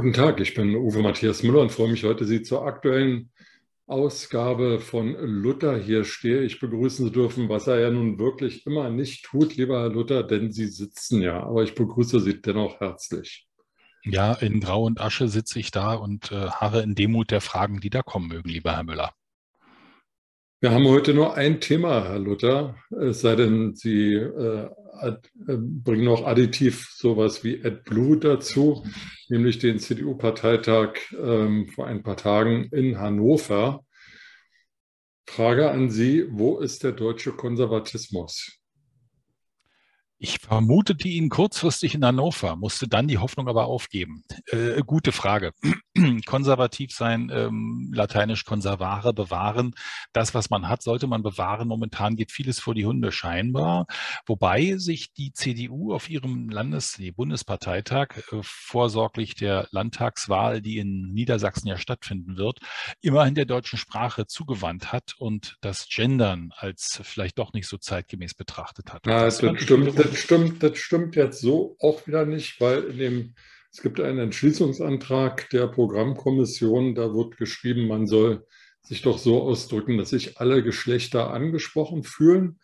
Guten Tag, ich bin Uwe Matthias Müller und freue mich heute, Sie zur aktuellen Ausgabe von Luther hier stehe ich begrüßen zu dürfen, was er ja nun wirklich immer nicht tut, lieber Herr Luther, denn Sie sitzen ja. Aber ich begrüße Sie dennoch herzlich. Ja, in Grau und Asche sitze ich da und äh, harre in Demut der Fragen, die da kommen mögen, lieber Herr Müller. Wir haben heute nur ein Thema, Herr Luther, es sei denn, Sie äh, bringen noch additiv sowas wie AdBlue dazu, nämlich den CDU-Parteitag ähm, vor ein paar Tagen in Hannover. Frage an Sie, wo ist der deutsche Konservatismus? Ich vermutete ihn kurzfristig in Hannover, musste dann die Hoffnung aber aufgeben. Äh, gute Frage. Konservativ sein, ähm, lateinisch conservare, bewahren. Das, was man hat, sollte man bewahren. Momentan geht vieles vor die Hunde scheinbar. Wobei sich die CDU auf ihrem Landes-, nee, Bundesparteitag äh, vorsorglich der Landtagswahl, die in Niedersachsen ja stattfinden wird, immerhin der deutschen Sprache zugewandt hat und das Gendern als vielleicht doch nicht so zeitgemäß betrachtet hat. Ja, das, das stimmt das stimmt, das stimmt jetzt so auch wieder nicht, weil in dem, es gibt einen Entschließungsantrag der Programmkommission, da wird geschrieben, man soll sich doch so ausdrücken, dass sich alle Geschlechter angesprochen fühlen.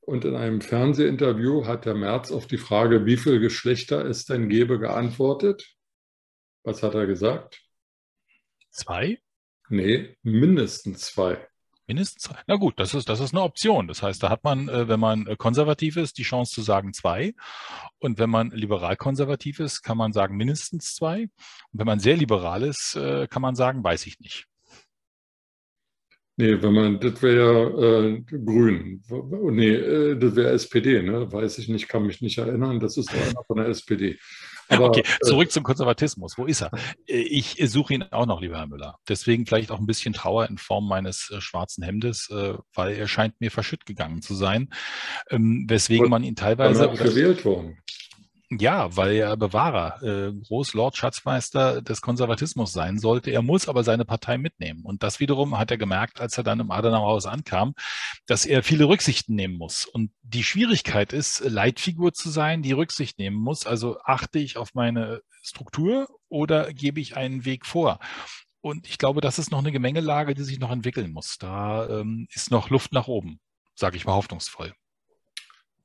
Und in einem Fernsehinterview hat der Merz auf die Frage, wie viele Geschlechter es denn gäbe, geantwortet. Was hat er gesagt? Zwei? Nee, mindestens zwei. Mindestens zwei. Na gut, das ist, das ist eine Option. Das heißt, da hat man, äh, wenn man äh, konservativ ist, die Chance zu sagen zwei. Und wenn man liberal-konservativ ist, kann man sagen mindestens zwei. Und wenn man sehr liberal ist, äh, kann man sagen, weiß ich nicht. Nee, wenn man, das wäre äh, grün. Nee, das wäre SPD, ne? Weiß ich nicht, kann mich nicht erinnern. Das ist einer von der SPD. Aber, okay, äh, zurück zum Konservatismus. Wo ist er? Äh, ich suche ihn auch noch, lieber Herr Müller. Deswegen vielleicht auch ein bisschen Trauer in Form meines äh, schwarzen Hemdes, äh, weil er scheint mir verschütt gegangen zu sein. Ähm, weswegen man ihn teilweise. gewählt worden. Ja, weil er Bewahrer, äh, Großlord Schatzmeister des Konservatismus sein sollte. Er muss aber seine Partei mitnehmen. Und das wiederum hat er gemerkt, als er dann im Adenauerhaus ankam, dass er viele Rücksichten nehmen muss. Und die Schwierigkeit ist, Leitfigur zu sein, die Rücksicht nehmen muss. Also achte ich auf meine Struktur oder gebe ich einen Weg vor? Und ich glaube, das ist noch eine Gemengelage, die sich noch entwickeln muss. Da ähm, ist noch Luft nach oben, sage ich mal hoffnungsvoll.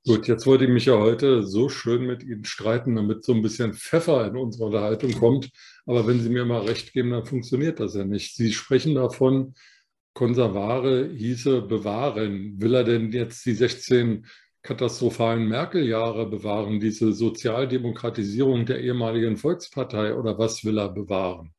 Gut, jetzt wollte ich mich ja heute so schön mit Ihnen streiten, damit so ein bisschen Pfeffer in unsere Unterhaltung kommt. Aber wenn Sie mir mal recht geben, dann funktioniert das ja nicht. Sie sprechen davon, Konservare hieße bewahren. Will er denn jetzt die 16 katastrophalen Merkel-Jahre bewahren, diese Sozialdemokratisierung der ehemaligen Volkspartei oder was will er bewahren?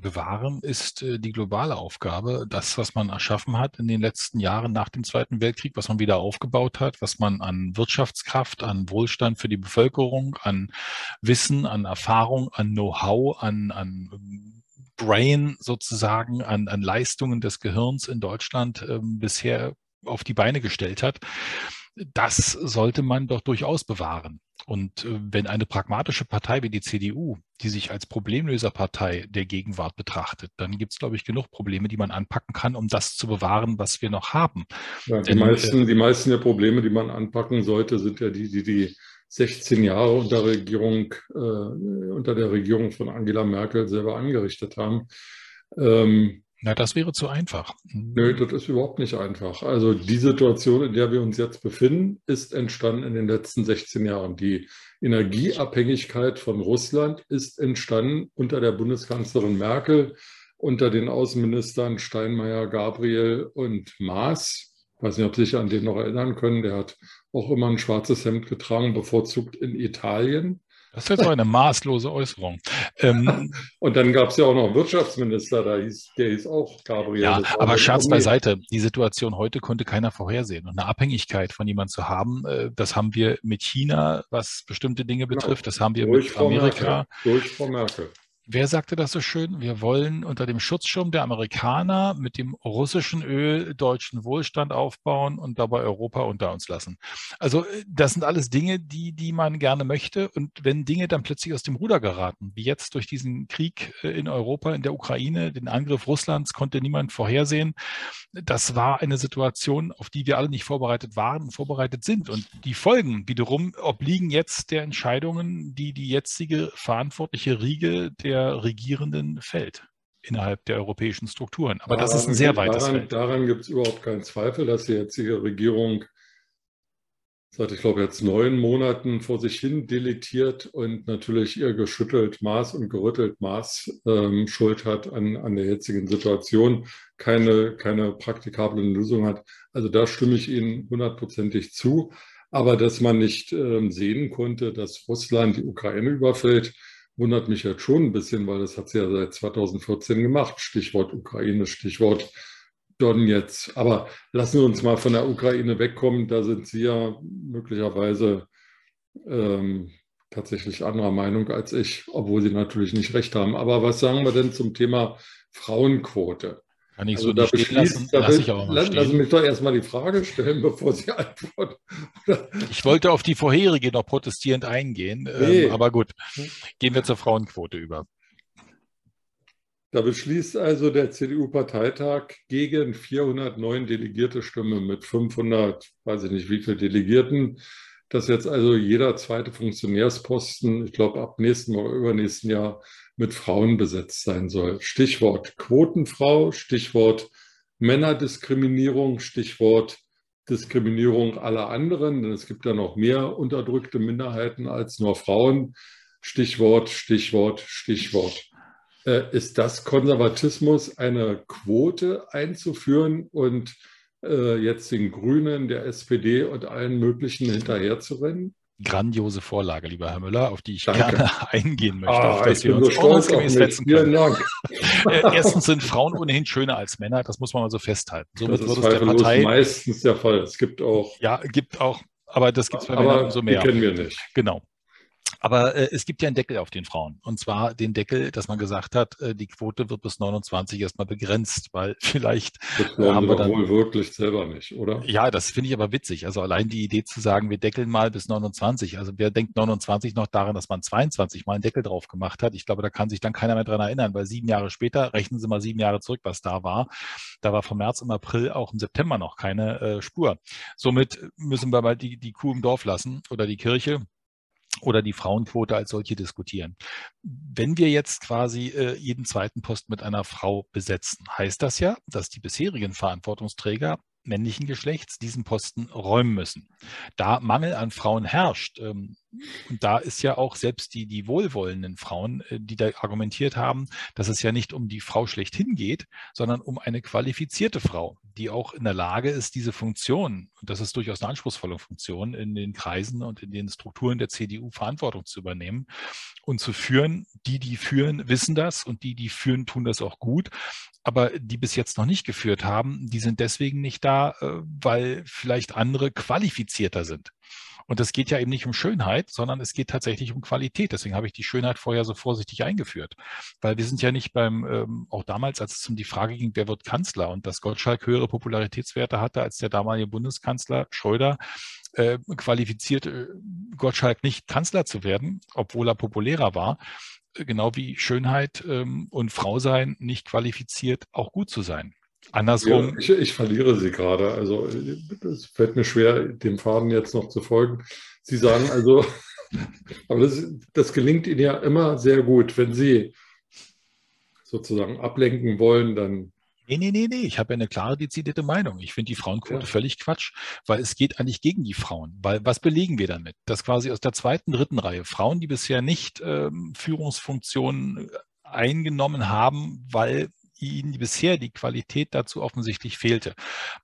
Bewahren ist äh, die globale Aufgabe. Das, was man erschaffen hat in den letzten Jahren nach dem Zweiten Weltkrieg, was man wieder aufgebaut hat, was man an Wirtschaftskraft, an Wohlstand für die Bevölkerung, an Wissen, an Erfahrung, an Know-how, an, an Brain sozusagen, an, an Leistungen des Gehirns in Deutschland äh, bisher auf die Beine gestellt hat. Das sollte man doch durchaus bewahren. Und äh, wenn eine pragmatische Partei wie die CDU, die sich als Problemlöserpartei der Gegenwart betrachtet, dann gibt es, glaube ich, genug Probleme, die man anpacken kann, um das zu bewahren, was wir noch haben. Ja, die, Denn, meisten, äh, die meisten der Probleme, die man anpacken sollte, sind ja die, die die 16 Jahre unter, Regierung, äh, unter der Regierung von Angela Merkel selber angerichtet haben. Ähm, na, das wäre zu einfach. Nö, das ist überhaupt nicht einfach. Also die Situation, in der wir uns jetzt befinden, ist entstanden in den letzten 16 Jahren. Die Energieabhängigkeit von Russland ist entstanden unter der Bundeskanzlerin Merkel, unter den Außenministern Steinmeier, Gabriel und Maas. Ich weiß nicht, ob Sie sich an den noch erinnern können. Der hat auch immer ein schwarzes Hemd getragen, bevorzugt in Italien. Das ist jetzt so eine maßlose Äußerung. Ähm, und dann gab es ja auch noch einen Wirtschaftsminister, da hieß, der hieß auch Gabriel. Ja, aber Scherz beiseite. Die Situation heute konnte keiner vorhersehen. Und eine Abhängigkeit von jemandem zu haben, äh, das haben wir mit China, was bestimmte Dinge genau. betrifft. Das haben wir durch mit Amerika. Merkel. Durch Frau Merkel. Wer sagte das so schön? Wir wollen unter dem Schutzschirm der Amerikaner mit dem russischen Öl deutschen Wohlstand aufbauen und dabei Europa unter uns lassen. Also äh, das sind alles Dinge, die, die man gerne möchte. Und wenn Dinge dann plötzlich aus dem Ruder geraten, wie jetzt durch diesen Krieg äh, in Europa, in der Ukraine, den Angriff Russlands, konnte niemand vorhersehen. Das war eine Situation, auf die wir alle nicht vorbereitet waren und vorbereitet sind. Und die Folgen wiederum obliegen jetzt der Entscheidungen, die die jetzige verantwortliche Riege der der Regierenden fällt innerhalb der europäischen Strukturen. Aber daran, das ist ein sehr weites daran, Feld. Daran gibt es überhaupt keinen Zweifel, dass die jetzige Regierung seit, ich glaube, jetzt neun Monaten vor sich hin deletiert und natürlich ihr geschüttelt Maß und gerüttelt Maß ähm, Schuld hat an, an der jetzigen Situation, keine, keine praktikablen Lösung hat. Also da stimme ich Ihnen hundertprozentig zu. Aber dass man nicht ähm, sehen konnte, dass Russland die Ukraine überfällt, wundert mich jetzt schon ein bisschen, weil das hat sie ja seit 2014 gemacht. Stichwort Ukraine, Stichwort Donetsk. Aber lassen wir uns mal von der Ukraine wegkommen. Da sind Sie ja möglicherweise ähm, tatsächlich anderer Meinung als ich, obwohl Sie natürlich nicht recht haben. Aber was sagen wir denn zum Thema Frauenquote? Kann ich also so da nicht stehen lassen, da lass ich auch mal Lassen Sie mich doch erstmal die Frage stellen, bevor Sie antworten. ich wollte auf die vorherige noch protestierend eingehen, ähm, nee. ähm, aber gut, gehen wir zur Frauenquote über. Da beschließt also der CDU-Parteitag gegen 409 delegierte Stimme mit 500, weiß ich nicht wie viele Delegierten, dass jetzt also jeder zweite Funktionärsposten, ich glaube ab nächsten oder übernächsten Jahr, mit Frauen besetzt sein soll. Stichwort Quotenfrau, Stichwort Männerdiskriminierung, Stichwort Diskriminierung aller anderen, denn es gibt ja noch mehr unterdrückte Minderheiten als nur Frauen. Stichwort, Stichwort, Stichwort. Äh, ist das Konservatismus, eine Quote einzuführen und äh, jetzt den Grünen, der SPD und allen möglichen hinterherzurennen? Grandiose Vorlage, lieber Herr Müller, auf die ich Danke. gerne eingehen möchte, ah, auf dass wir uns ordnungsgemäß setzen können. Äh, erstens sind Frauen ohnehin schöner als Männer, das muss man mal so festhalten. Somit das ist wird es der Partei meistens der Fall. Es gibt auch. Ja, gibt auch, aber das gibt es bei Männern umso mehr. Die kennen wir nicht. Genau. Aber äh, es gibt ja einen Deckel auf den Frauen. Und zwar den Deckel, dass man gesagt hat, äh, die Quote wird bis 29 erstmal begrenzt, weil vielleicht. Das glauben haben wir dann, wohl wirklich selber nicht, oder? Ja, das finde ich aber witzig. Also allein die Idee zu sagen, wir deckeln mal bis 29. Also wer denkt 29 noch daran, dass man 22 mal einen Deckel drauf gemacht hat? Ich glaube, da kann sich dann keiner mehr dran erinnern, weil sieben Jahre später, rechnen Sie mal sieben Jahre zurück, was da war. Da war vom März im April auch im September noch keine äh, Spur. Somit müssen wir mal die, die Kuh im Dorf lassen oder die Kirche oder die Frauenquote als solche diskutieren. Wenn wir jetzt quasi äh, jeden zweiten Post mit einer Frau besetzen, heißt das ja, dass die bisherigen Verantwortungsträger männlichen Geschlechts diesen Posten räumen müssen. Da Mangel an Frauen herrscht, ähm, und da ist ja auch selbst die, die wohlwollenden Frauen, äh, die da argumentiert haben, dass es ja nicht um die Frau schlechthin geht, sondern um eine qualifizierte Frau, die auch in der Lage ist, diese Funktion, und das ist durchaus eine anspruchsvolle Funktion, in den Kreisen und in den Strukturen der CDU Verantwortung zu übernehmen und zu führen. Die, die führen, wissen das und die, die führen, tun das auch gut. Aber die bis jetzt noch nicht geführt haben, die sind deswegen nicht da, äh, weil vielleicht andere qualifizierter sind. Und es geht ja eben nicht um Schönheit, sondern es geht tatsächlich um Qualität. Deswegen habe ich die Schönheit vorher so vorsichtig eingeführt. Weil wir sind ja nicht beim, ähm, auch damals, als es um die Frage ging, wer wird Kanzler und dass Gottschalk höhere Popularitätswerte hatte als der damalige Bundeskanzler Schröder, äh, qualifiziert äh, Gottschalk nicht Kanzler zu werden, obwohl er populärer war genau wie Schönheit ähm, und Frau sein nicht qualifiziert, auch gut zu sein. Andersrum. Ja, ich, ich, verliere Sie gerade. Also es fällt mir schwer, dem Faden jetzt noch zu folgen. Sie sagen also, aber das, das gelingt Ihnen ja immer sehr gut. Wenn Sie sozusagen ablenken wollen, dann Nee, nee, nee, nee. Ich habe ja eine klare, dezidierte Meinung. Ich finde die Frauenquote ja. völlig Quatsch, weil es geht eigentlich gegen die Frauen. Weil was belegen wir damit? Dass quasi aus der zweiten, dritten Reihe Frauen, die bisher nicht ähm, Führungsfunktionen eingenommen haben, weil ihnen bisher die Qualität dazu offensichtlich fehlte.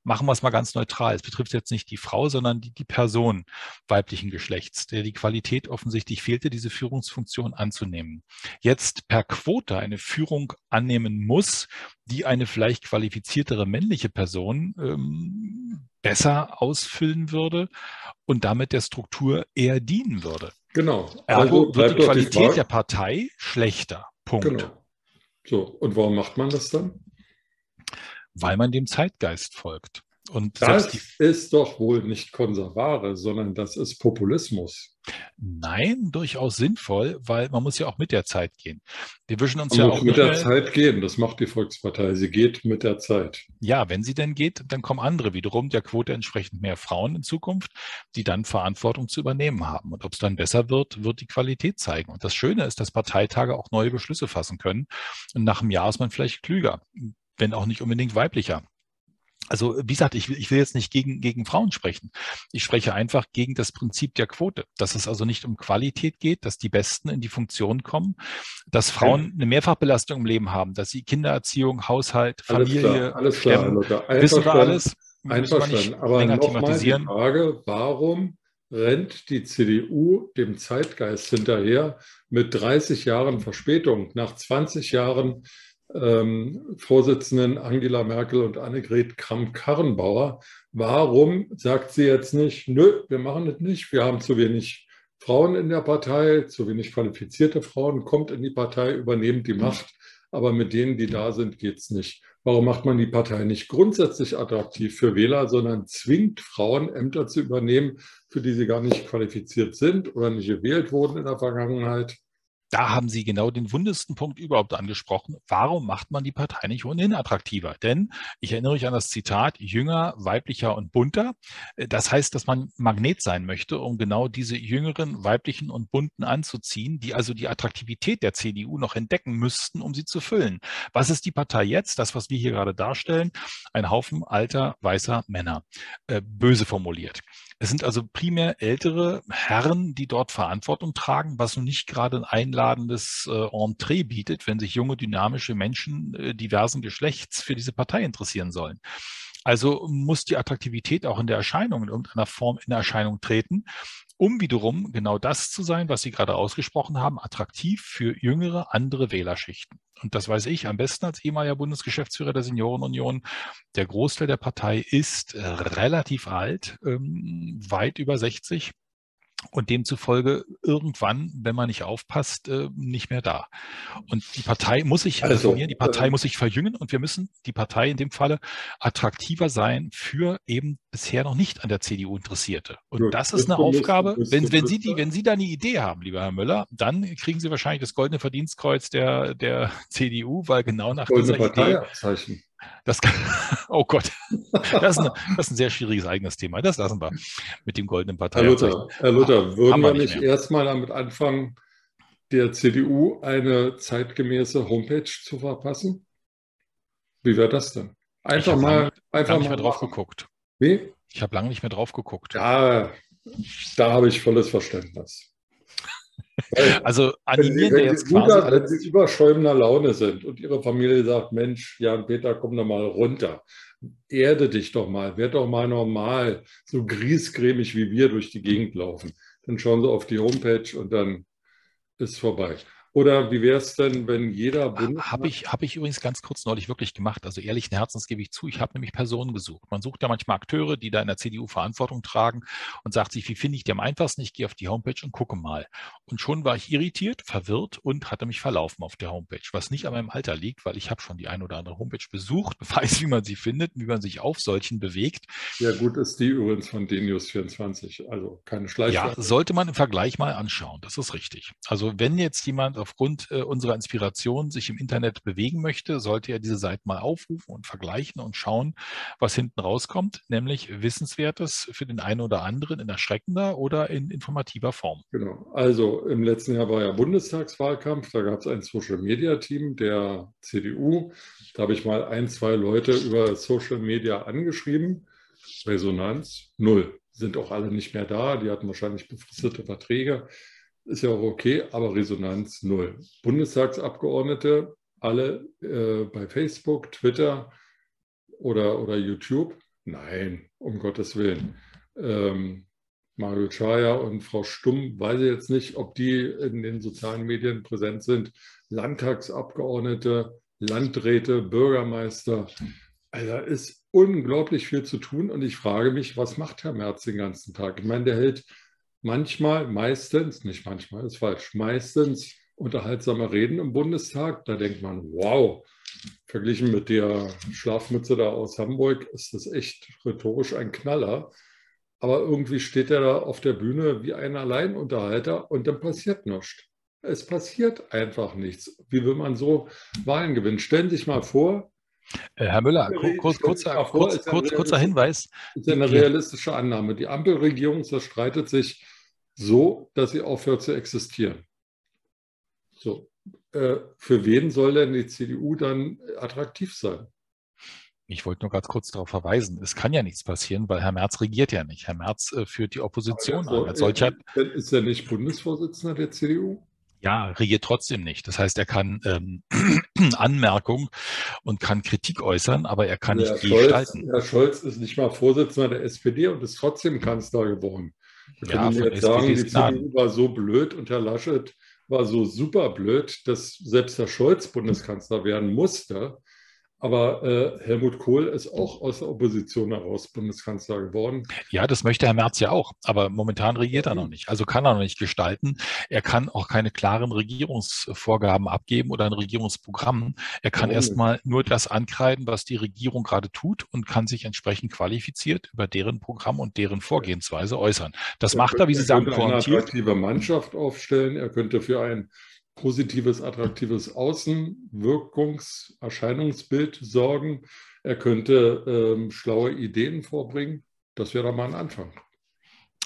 Machen wir es mal ganz neutral. Es betrifft jetzt nicht die Frau, sondern die, die Person weiblichen Geschlechts, der die Qualität offensichtlich fehlte, diese Führungsfunktion anzunehmen. Jetzt per Quote eine Führung annehmen muss, die eine vielleicht qualifiziertere männliche Person ähm, besser ausfüllen würde und damit der Struktur eher dienen würde. Genau. Ergo also wird die Qualität die der Partei schlechter. Punkt. Genau. So, und warum macht man das dann? Weil man dem Zeitgeist folgt. Und das ist doch wohl nicht Konservare, sondern das ist Populismus. Nein, durchaus sinnvoll, weil man muss ja auch mit der Zeit gehen. Wir wischen uns man ja auch mit der Zeit gehen. Das macht die Volkspartei. Sie geht mit der Zeit. Ja, wenn sie denn geht, dann kommen andere wiederum der Quote entsprechend mehr Frauen in Zukunft, die dann Verantwortung zu übernehmen haben. Und ob es dann besser wird, wird die Qualität zeigen. Und das Schöne ist, dass Parteitage auch neue Beschlüsse fassen können. Und nach einem Jahr ist man vielleicht klüger, wenn auch nicht unbedingt weiblicher. Also wie gesagt, ich will, ich will jetzt nicht gegen, gegen Frauen sprechen. Ich spreche einfach gegen das Prinzip der Quote, dass es also nicht um Qualität geht, dass die Besten in die Funktion kommen, dass Frauen eine Mehrfachbelastung im Leben haben, dass sie Kindererziehung, Haushalt, Familie, alles klar, alles klar, stemmen. wissen wir alles. Einverstanden. Aber nochmal die Frage, warum rennt die CDU dem Zeitgeist hinterher mit 30 Jahren Verspätung, nach 20 Jahren ähm, Vorsitzenden Angela Merkel und Annegret Kramp-Karrenbauer. Warum sagt sie jetzt nicht, nö, wir machen das nicht, wir haben zu wenig Frauen in der Partei, zu wenig qualifizierte Frauen, kommt in die Partei, übernehmt die Macht, aber mit denen, die da sind, geht es nicht. Warum macht man die Partei nicht grundsätzlich attraktiv für Wähler, sondern zwingt Frauen, Ämter zu übernehmen, für die sie gar nicht qualifiziert sind oder nicht gewählt wurden in der Vergangenheit? Da haben Sie genau den wundesten Punkt überhaupt angesprochen. Warum macht man die Partei nicht ohnehin attraktiver? Denn ich erinnere mich an das Zitat, jünger, weiblicher und bunter. Äh, das heißt, dass man Magnet sein möchte, um genau diese jüngeren, weiblichen und bunten anzuziehen, die also die Attraktivität der CDU noch entdecken müssten, um sie zu füllen. Was ist die Partei jetzt? Das, was wir hier gerade darstellen, ein Haufen alter, weißer Männer. Äh, böse formuliert. Es sind also primär ältere Herren, die dort Verantwortung tragen, was nun nicht gerade ein einladendes äh, Entree bietet, wenn sich junge, dynamische Menschen äh, diversen Geschlechts für diese Partei interessieren sollen. Also muss die Attraktivität auch in der Erscheinung in irgendeiner Form in Erscheinung treten um wiederum genau das zu sein, was Sie gerade ausgesprochen haben, attraktiv für jüngere, andere Wählerschichten. Und das weiß ich am besten als ehemaliger Bundesgeschäftsführer der Seniorenunion. Der Großteil der Partei ist äh, relativ alt, ähm, weit über 60 und demzufolge irgendwann, wenn man nicht aufpasst, äh, nicht mehr da. Und die Partei muss sich also, reformieren, die Partei äh, muss sich verjüngen und wir müssen die Partei in dem Falle attraktiver sein für eben bisher noch nicht an der CDU Interessierte. Und gut, das ist eine Aufgabe, wenn, wenn, Sie die, wenn Sie da eine Idee haben, lieber Herr Müller, dann kriegen Sie wahrscheinlich das goldene Verdienstkreuz der, der CDU, weil genau nach dieser. Idee das kann, oh Gott, das ist, eine, das ist, ein sehr schwieriges eigenes Thema. Das lassen wir mit dem goldenen Partei. Herr Luther, Herr Luther würden wir nicht, nicht erstmal damit anfangen, der CDU eine zeitgemäße Homepage zu verpassen? Wie wäre das denn? Einfach mal, lange, einfach nicht mal mehr drauf geguckt. Wie? Ich habe lange nicht mehr drauf geguckt. Ja, da habe ich volles Verständnis. Also animieren wir jetzt quasi. Mutter, wenn Sie überschäumender Laune sind und Ihre Familie sagt, Mensch, Jan Peter, komm doch mal runter. Erde dich doch mal, werd doch mal normal, so griesgrämig wie wir durch die Gegend laufen. Dann schauen Sie auf die Homepage und dann ist vorbei. Oder wie wäre es denn, wenn jeder Bundesland... Habe ich, hab ich übrigens ganz kurz neulich wirklich gemacht. Also ehrlichen Herzens gebe ich zu, ich habe nämlich Personen gesucht. Man sucht ja manchmal Akteure, die da in der CDU Verantwortung tragen und sagt sich, wie finde ich die am einfachsten? Ich gehe auf die Homepage und gucke mal. Und schon war ich irritiert, verwirrt und hatte mich verlaufen auf der Homepage, was nicht an meinem Alter liegt, weil ich habe schon die ein oder andere Homepage besucht, weiß, wie man sie findet, wie man sich auf solchen bewegt. Ja gut, ist die übrigens von Denius24, also keine Schleichwerbung. Ja, sollte man im Vergleich mal anschauen, das ist richtig. Also wenn jetzt jemand aufgrund äh, unserer Inspiration sich im Internet bewegen möchte, sollte er diese Seite mal aufrufen und vergleichen und schauen, was hinten rauskommt, nämlich Wissenswertes für den einen oder anderen in erschreckender oder in informativer Form. Genau. Also im letzten Jahr war ja Bundestagswahlkampf, da gab es ein Social-Media-Team der CDU. Da habe ich mal ein, zwei Leute über Social Media angeschrieben. Resonanz null. Sind auch alle nicht mehr da. Die hatten wahrscheinlich befristete Verträge ist ja auch okay, aber Resonanz null. Bundestagsabgeordnete, alle äh, bei Facebook, Twitter oder, oder YouTube? Nein, um Gottes Willen. Ähm, Mario Chaya und Frau Stumm, weiß ich jetzt nicht, ob die in den sozialen Medien präsent sind. Landtagsabgeordnete, Landräte, Bürgermeister. Also da ist unglaublich viel zu tun und ich frage mich, was macht Herr Merz den ganzen Tag? Ich meine, der hält manchmal, meistens, nicht manchmal, ist falsch, meistens unterhaltsame Reden im Bundestag. Da denkt man, wow, verglichen mit der Schlafmütze da aus Hamburg ist das echt rhetorisch ein Knaller. Aber irgendwie steht er da auf der Bühne wie ein Alleinunterhalter und dann passiert nichts. Es passiert einfach nichts. Wie will man so Wahlen gewinnen? Stellen Sie sich mal vor. Äh, Herr Müller, kurz, kurzer, kurz, kurz, kurzer Hinweis. Das ist eine realistische Annahme. Die Ampelregierung zerstreitet sich so, dass sie aufhört zu existieren. So, äh, für wen soll denn die CDU dann attraktiv sein? Ich wollte nur ganz kurz darauf verweisen, es kann ja nichts passieren, weil Herr Merz regiert ja nicht. Herr Merz äh, führt die Opposition an. Als solcher, ist er nicht Bundesvorsitzender der CDU? Ja, regiert trotzdem nicht. Das heißt, er kann ähm, Anmerkung und kann Kritik äußern, aber er kann Herr nicht Scholz, gestalten. Herr Scholz ist nicht mal Vorsitzender der SPD und ist trotzdem Kanzler geworden. Ja, können von jetzt sagen, die. CDU war so blöd und Herr Laschet war so super blöd, dass selbst Herr Scholz Bundeskanzler werden musste. Aber äh, Helmut Kohl ist auch aus der Opposition heraus Bundeskanzler geworden. Ja, das möchte Herr Merz ja auch, aber momentan regiert er noch nicht. Also kann er noch nicht gestalten. Er kann auch keine klaren Regierungsvorgaben abgeben oder ein Regierungsprogramm. Er kann erstmal nur das ankreiden, was die Regierung gerade tut und kann sich entsprechend qualifiziert über deren Programm und deren Vorgehensweise äußern. Das macht er, wie Sie sagen, könnte eine pointiert. attraktive Mannschaft aufstellen. Er könnte für ein positives, attraktives Außenwirkungs-, Erscheinungsbild sorgen. Er könnte ähm, schlaue Ideen vorbringen. Das wäre doch mal ein Anfang.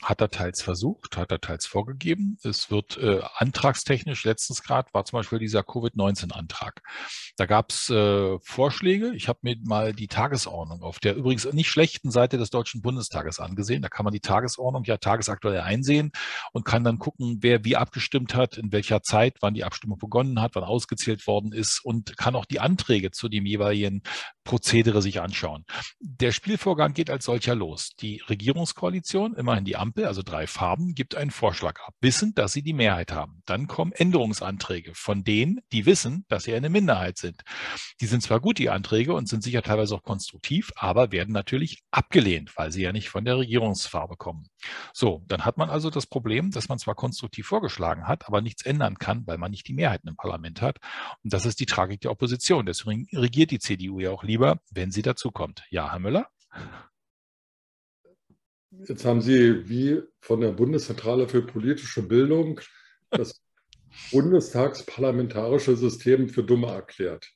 Hat er teils versucht, hat er teils vorgegeben. Es wird äh, antragstechnisch, letztens gerade war zum Beispiel dieser Covid-19-Antrag. Da gab es äh, Vorschläge. Ich habe mir mal die Tagesordnung auf der übrigens nicht schlechten Seite des Deutschen Bundestages angesehen. Da kann man die Tagesordnung ja tagesaktuell einsehen und kann dann gucken, wer wie abgestimmt hat, in welcher Zeit, wann die Abstimmung begonnen hat, wann ausgezählt worden ist und kann auch die Anträge zu dem jeweiligen Prozedere sich anschauen. Der Spielvorgang geht als solcher los. Die Regierungskoalition, immerhin die Ampel, also drei Farben, gibt einen Vorschlag ab, wissend, dass sie die Mehrheit haben. Dann kommen Änderungsanträge von denen, die wissen, dass sie eine Minderheit sind. Die sind zwar gut, die Anträge, und sind sicher teilweise auch konstruktiv, aber werden natürlich abgelehnt, weil sie ja nicht von der Regierungsfarbe kommen. So, dann hat man also das Problem, dass man zwar konstruktiv vorgeschlagen hat, aber nichts ändern kann, weil man nicht die Mehrheiten im Parlament hat. Und das ist die Tragik der Opposition. Deswegen regiert die CDU ja auch lieber, wenn sie dazukommt. Ja, Herr Müller? Jetzt haben Sie wie von der Bundeszentrale für politische Bildung das bundestagsparlamentarische System für dumme erklärt.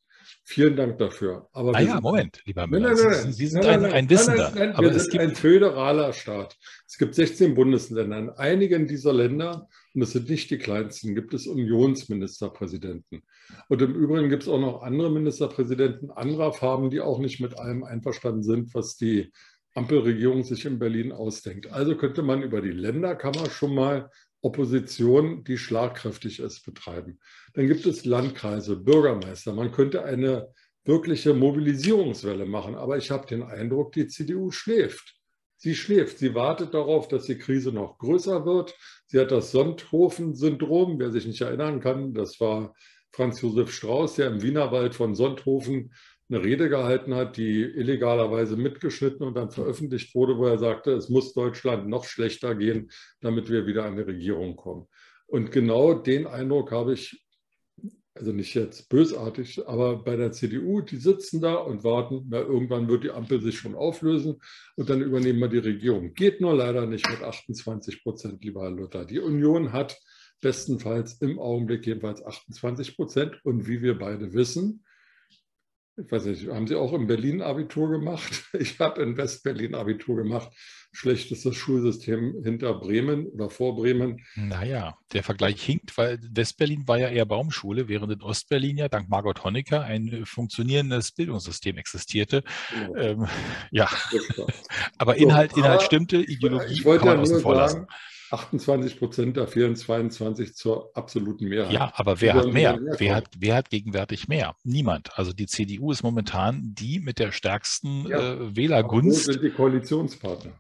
Vielen Dank dafür. Aber Naja, sind- Moment, lieber Müller. nein, nein, Sie, nein. Sie sind ein, ein Wissender. Aber wir es sind gibt ein föderaler Staat. Es gibt 16 Bundesländer. In einigen dieser Länder, und es sind nicht die kleinsten, gibt es Unionsministerpräsidenten. Und im Übrigen gibt es auch noch andere Ministerpräsidenten anderer Farben, die auch nicht mit allem einverstanden sind, was die Ampelregierung sich in Berlin ausdenkt. Also könnte man über die Länderkammer schon mal Opposition, die schlagkräftig ist, betreiben. Dann gibt es Landkreise, Bürgermeister. Man könnte eine wirkliche Mobilisierungswelle machen. Aber ich habe den Eindruck, die CDU schläft. Sie schläft. Sie wartet darauf, dass die Krise noch größer wird. Sie hat das Sonthofen-Syndrom. Wer sich nicht erinnern kann, das war Franz Josef Strauß, der im Wienerwald von Sonthofen eine Rede gehalten hat, die illegalerweise mitgeschnitten und dann veröffentlicht wurde, wo er sagte, es muss Deutschland noch schlechter gehen, damit wir wieder an die Regierung kommen. Und genau den Eindruck habe ich, also nicht jetzt bösartig, aber bei der CDU, die sitzen da und warten, na, irgendwann wird die Ampel sich schon auflösen und dann übernehmen wir die Regierung. Geht nur leider nicht mit 28 Prozent, lieber Herr Luther. Die Union hat bestenfalls im Augenblick jedenfalls 28 Prozent und wie wir beide wissen, ich weiß nicht, haben Sie auch in Berlin Abitur gemacht? Ich habe in Westberlin Abitur gemacht. Schlechtestes Schulsystem hinter Bremen oder vor Bremen. Naja, der Vergleich hinkt, weil Westberlin war ja eher Baumschule, während in Ostberlin ja dank Margot Honecker ein äh, funktionierendes Bildungssystem existierte. Genau, Ähm, ja, aber Inhalt, Inhalt stimmte, Ideologie ich wollte kann ja man außen nur lassen. Sagen, 28 Prozent, fehlen 22 zur absoluten Mehrheit. Ja, aber wer hat mehr? mehr Wer hat, wer hat gegenwärtig mehr? Niemand. Also die CDU ist momentan die mit der stärksten Ja, äh, Aber wo Wählergunst. sind die Koalitionspartner?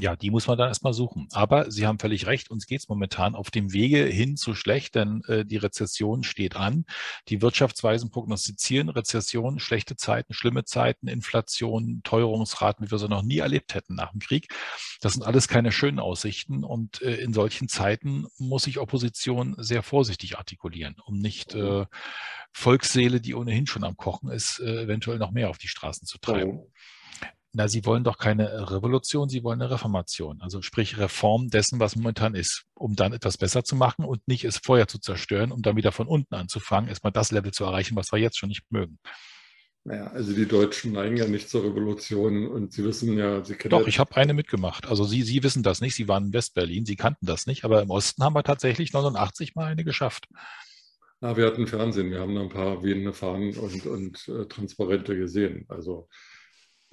Ja, die muss man dann erstmal suchen. Aber Sie haben völlig recht, uns geht es momentan auf dem Wege hin zu schlecht, denn äh, die Rezession steht an. Die Wirtschaftsweisen prognostizieren Rezession, schlechte Zeiten, schlimme Zeiten, Inflation, Teuerungsraten, wie wir sie noch nie erlebt hätten nach dem Krieg. Das sind alles keine schönen Aussichten und äh, in solchen Zeiten muss sich Opposition sehr vorsichtig artikulieren, um nicht äh, Volksseele, die ohnehin schon am Kochen ist, äh, eventuell noch mehr auf die Straßen zu treiben. Na, Sie wollen doch keine Revolution, Sie wollen eine Reformation. Also sprich Reform dessen, was momentan ist, um dann etwas besser zu machen und nicht es vorher zu zerstören, um dann wieder von unten anzufangen, erstmal das Level zu erreichen, was wir jetzt schon nicht mögen. Naja, also die Deutschen neigen ja nicht zur Revolution und Sie wissen ja, Sie kennen. Doch, ich habe eine mitgemacht. Also Sie, Sie wissen das nicht, Sie waren in Westberlin, Sie kannten das nicht, aber im Osten haben wir tatsächlich 89 mal eine geschafft. Na, wir hatten Fernsehen, wir haben ein paar wehende Fahnen und, und äh, Transparente gesehen. Also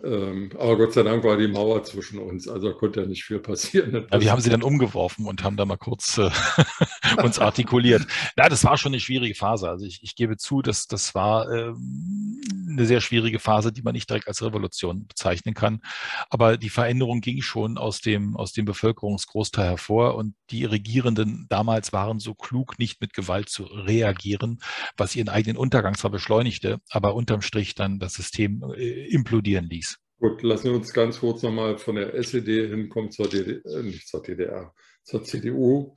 ähm, aber Gott sei Dank war die Mauer zwischen uns, also konnte ja nicht viel passieren. Ja, wir haben sie dann umgeworfen und haben da mal kurz äh, uns artikuliert. Na, das war schon eine schwierige Phase. Also ich, ich gebe zu, dass das war ähm, eine sehr schwierige Phase, die man nicht direkt als Revolution bezeichnen kann. Aber die Veränderung ging schon aus dem, aus dem Bevölkerungsgroßteil hervor und die Regierenden damals waren so klug, nicht mit Gewalt zu reagieren, was ihren eigenen Untergang zwar beschleunigte, aber unterm Strich dann das System äh, implodieren ließ. Gut, lassen wir uns ganz kurz nochmal von der SED hinkommen zur DDR, äh, nicht zur DDR, zur CDU.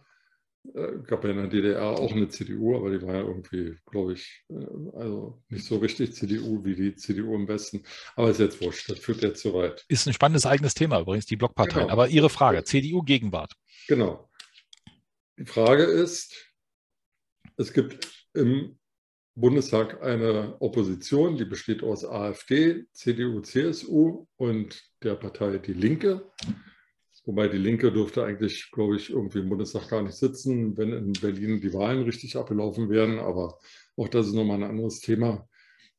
Äh, gab ja in der DDR auch eine CDU, aber die war ja irgendwie, glaube ich, äh, also nicht so richtig CDU wie die CDU im Westen. Aber ist jetzt wurscht, das führt jetzt zu weit. Ist ein spannendes eigenes Thema übrigens, die Blockparteien. Genau. Aber Ihre Frage, CDU Gegenwart. Genau. Die Frage ist, es gibt im Bundestag eine Opposition, die besteht aus AfD, CDU, CSU und der Partei Die Linke. Wobei die Linke dürfte eigentlich, glaube ich, irgendwie im Bundestag gar nicht sitzen, wenn in Berlin die Wahlen richtig abgelaufen wären. Aber auch das ist nochmal ein anderes Thema.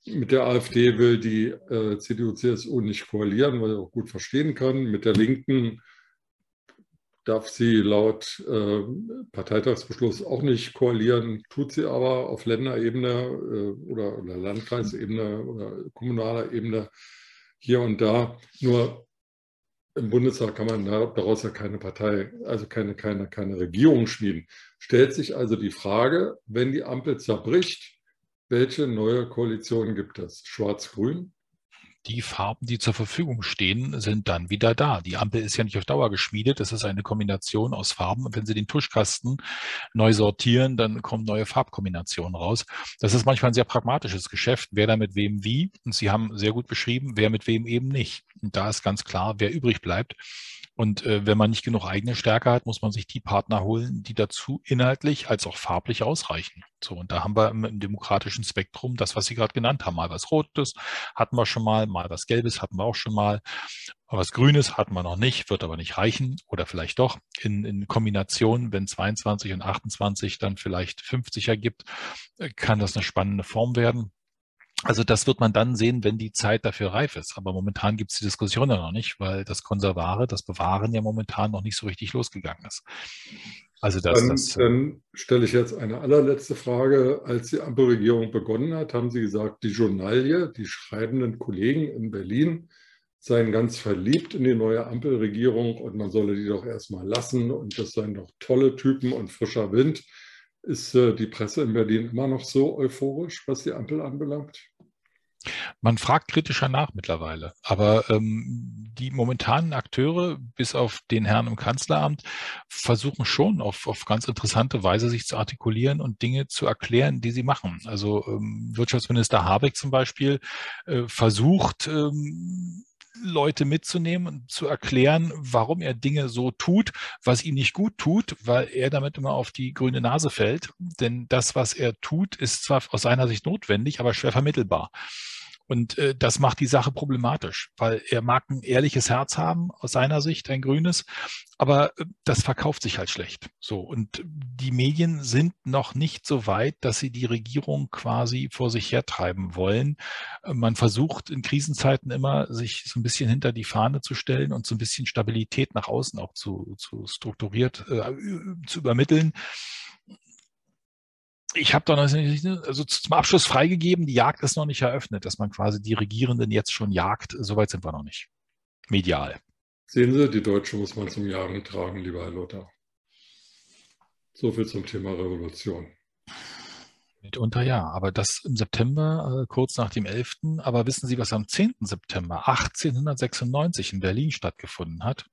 Mit der AfD will die äh, CDU, CSU nicht koalieren, was ich auch gut verstehen kann. Mit der Linken darf sie laut äh, Parteitagsbeschluss auch nicht koalieren, tut sie aber auf Länderebene äh, oder, oder, Landkreisebene oder kommunaler Ebene hier und da. Nur im Bundestag kann man daraus ja keine Partei, also keine, keine, keine Regierung schmieden. Stellt sich also die Frage, wenn die Ampel zerbricht, welche neue Koalition gibt es? Schwarz-Grün? Die Farben, die zur Verfügung stehen, sind dann wieder da. Die Ampel ist ja nicht auf Dauer geschmiedet. Das ist eine Kombination aus Farben. Und wenn Sie den Tuschkasten neu sortieren, dann kommen neue Farbkombinationen raus. Das ist manchmal ein sehr pragmatisches Geschäft. Wer da mit wem wie. Und Sie haben sehr gut beschrieben, wer mit wem eben nicht. Und da ist ganz klar, wer übrig bleibt. Und äh, wenn man nicht genug eigene Stärke hat, muss man sich die Partner holen, die dazu inhaltlich als auch farblich ausreichen. So, und da haben wir im, im demokratischen Spektrum das, was Sie gerade genannt haben. Mal was Rotes hatten wir schon mal, mal was Gelbes hatten wir auch schon mal. Was Grünes hatten wir noch nicht, wird aber nicht reichen oder vielleicht doch in, in Kombination, wenn 22 und 28 dann vielleicht 50 ergibt, äh, kann das eine spannende Form werden. Also das wird man dann sehen, wenn die Zeit dafür reif ist. Aber momentan gibt es die Diskussion ja noch nicht, weil das Konservare, das Bewahren ja momentan noch nicht so richtig losgegangen ist. Also das, dann, das, dann stelle ich jetzt eine allerletzte Frage. Als die Ampelregierung begonnen hat, haben Sie gesagt, die Journalie, die schreibenden Kollegen in Berlin seien ganz verliebt in die neue Ampelregierung und man solle die doch erstmal lassen und das seien doch tolle Typen und frischer Wind. Ist äh, die Presse in Berlin immer noch so euphorisch, was die Ampel anbelangt? Man fragt kritischer nach mittlerweile, aber ähm, die momentanen Akteure, bis auf den Herrn im Kanzleramt, versuchen schon auf, auf ganz interessante Weise sich zu artikulieren und Dinge zu erklären, die sie machen. Also ähm, Wirtschaftsminister Habeck zum Beispiel äh, versucht, ähm, Leute mitzunehmen und zu erklären, warum er Dinge so tut, was ihm nicht gut tut, weil er damit immer auf die grüne Nase fällt. Denn das, was er tut, ist zwar aus seiner Sicht notwendig, aber schwer vermittelbar. Und äh, das macht die Sache problematisch, weil er mag ein ehrliches Herz haben, aus seiner Sicht ein grünes, aber äh, das verkauft sich halt schlecht. So. Und die Medien sind noch nicht so weit, dass sie die Regierung quasi vor sich hertreiben wollen. Äh, man versucht in Krisenzeiten immer, sich so ein bisschen hinter die Fahne zu stellen und so ein bisschen Stabilität nach außen auch zu, zu strukturiert äh, zu übermitteln ich habe da noch nicht, also zum Abschluss freigegeben, die Jagd ist noch nicht eröffnet, dass man quasi die Regierenden jetzt schon jagt. Soweit sind wir noch nicht. Medial. Sehen Sie, die Deutsche muss man zum Jagen tragen, lieber Herr Lothar. So viel zum Thema Revolution. Mitunter ja, aber das im September, äh, kurz nach dem 11. Aber wissen Sie, was am 10. September 1896 in Berlin stattgefunden hat?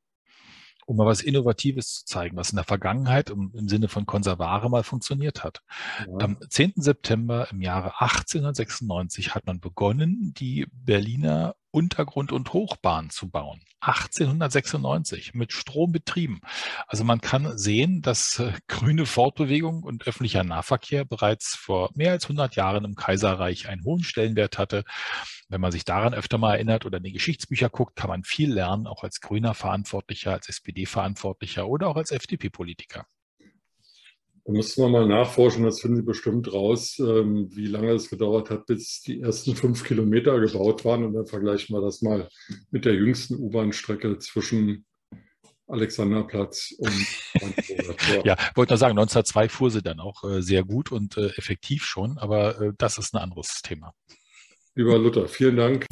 Um mal was Innovatives zu zeigen, was in der Vergangenheit im, im Sinne von Konservare mal funktioniert hat. Ja. Am 10. September im Jahre 1896 hat man begonnen, die Berliner Untergrund- und Hochbahn zu bauen. 1896 mit Strom betrieben. Also man kann sehen, dass äh, grüne Fortbewegung und öffentlicher Nahverkehr bereits vor mehr als 100 Jahren im Kaiserreich einen hohen Stellenwert hatte. Wenn man sich daran öfter mal erinnert oder in die Geschichtsbücher guckt, kann man viel lernen, auch als grüner Verantwortlicher, als SPD-Verantwortlicher oder auch als FDP-Politiker. Da müssen wir mal nachforschen, das finden Sie bestimmt raus, ähm, wie lange es gedauert hat, bis die ersten fünf Kilometer gebaut waren. Und dann vergleichen wir das mal mit der jüngsten U-Bahn-Strecke zwischen Alexanderplatz und Ja, wollte nur sagen, 1902 fuhr sie dann auch äh, sehr gut und äh, effektiv schon, aber äh, das ist ein anderes Thema. Lieber Luther, vielen Dank.